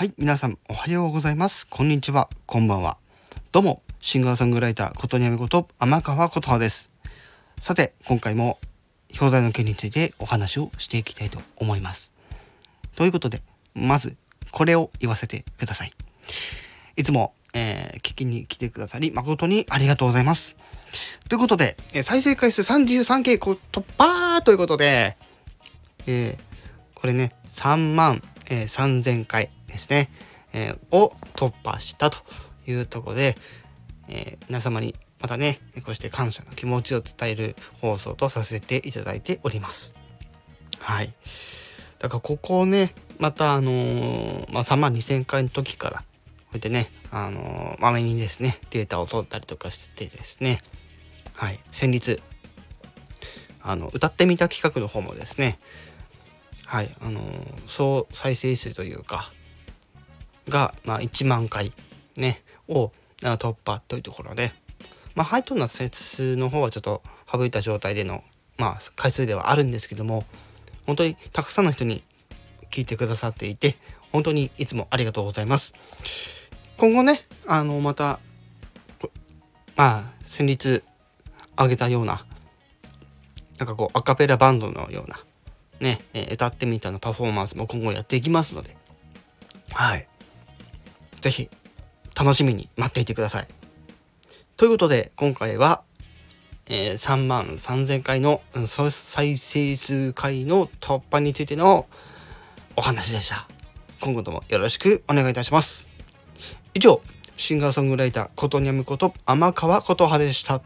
はい、皆さんおはようございます。こんにちは、こんばんは。どうも、シンガーソングライター、ことにゃめこと、天川琴葉です。さて、今回も、表題の件についてお話をしていきたいと思います。ということで、まず、これを言わせてください。いつも、えー聞きに来てくださり、誠にありがとうございます。ということで、え再生回数 33K 突破ということで、えーこれね、3万、えー3000回ですね、えーを突破したというとこで、えー皆様にまたね、こうして感謝の気持ちを伝える放送とさせていただいております。はい。だからここをね、またあのーまあ、3万2000回の時から、こうやってね、あのーまめにですね、データを取ったりとかしてですね、はい、先日、あの、歌ってみた企画の方もですね、はい、あのー総再生数というか、が、まあ、1万回ね、を突破というところで、まあ、ハイトーンな説の方はちょっと省いた状態での、まあ、回数ではあるんですけども、本当にたくさんの人に聞いてくださっていて、本当にいつもありがとうございます。今後ね、あの、また、まあ、先日あげたような、なんかこう、アカペラバンドのような、ね、え歌ってみたのパフォーマンスも今後やっていきますので、はい。ぜひ、楽しみに待っていてください。ということで、今回は、えー3万3000回の再生数回の突破についてのお話でした。今後ともよろしくお願いいたします。以上、シンガーソングライター、ことにゃむこと、天川琴葉でした。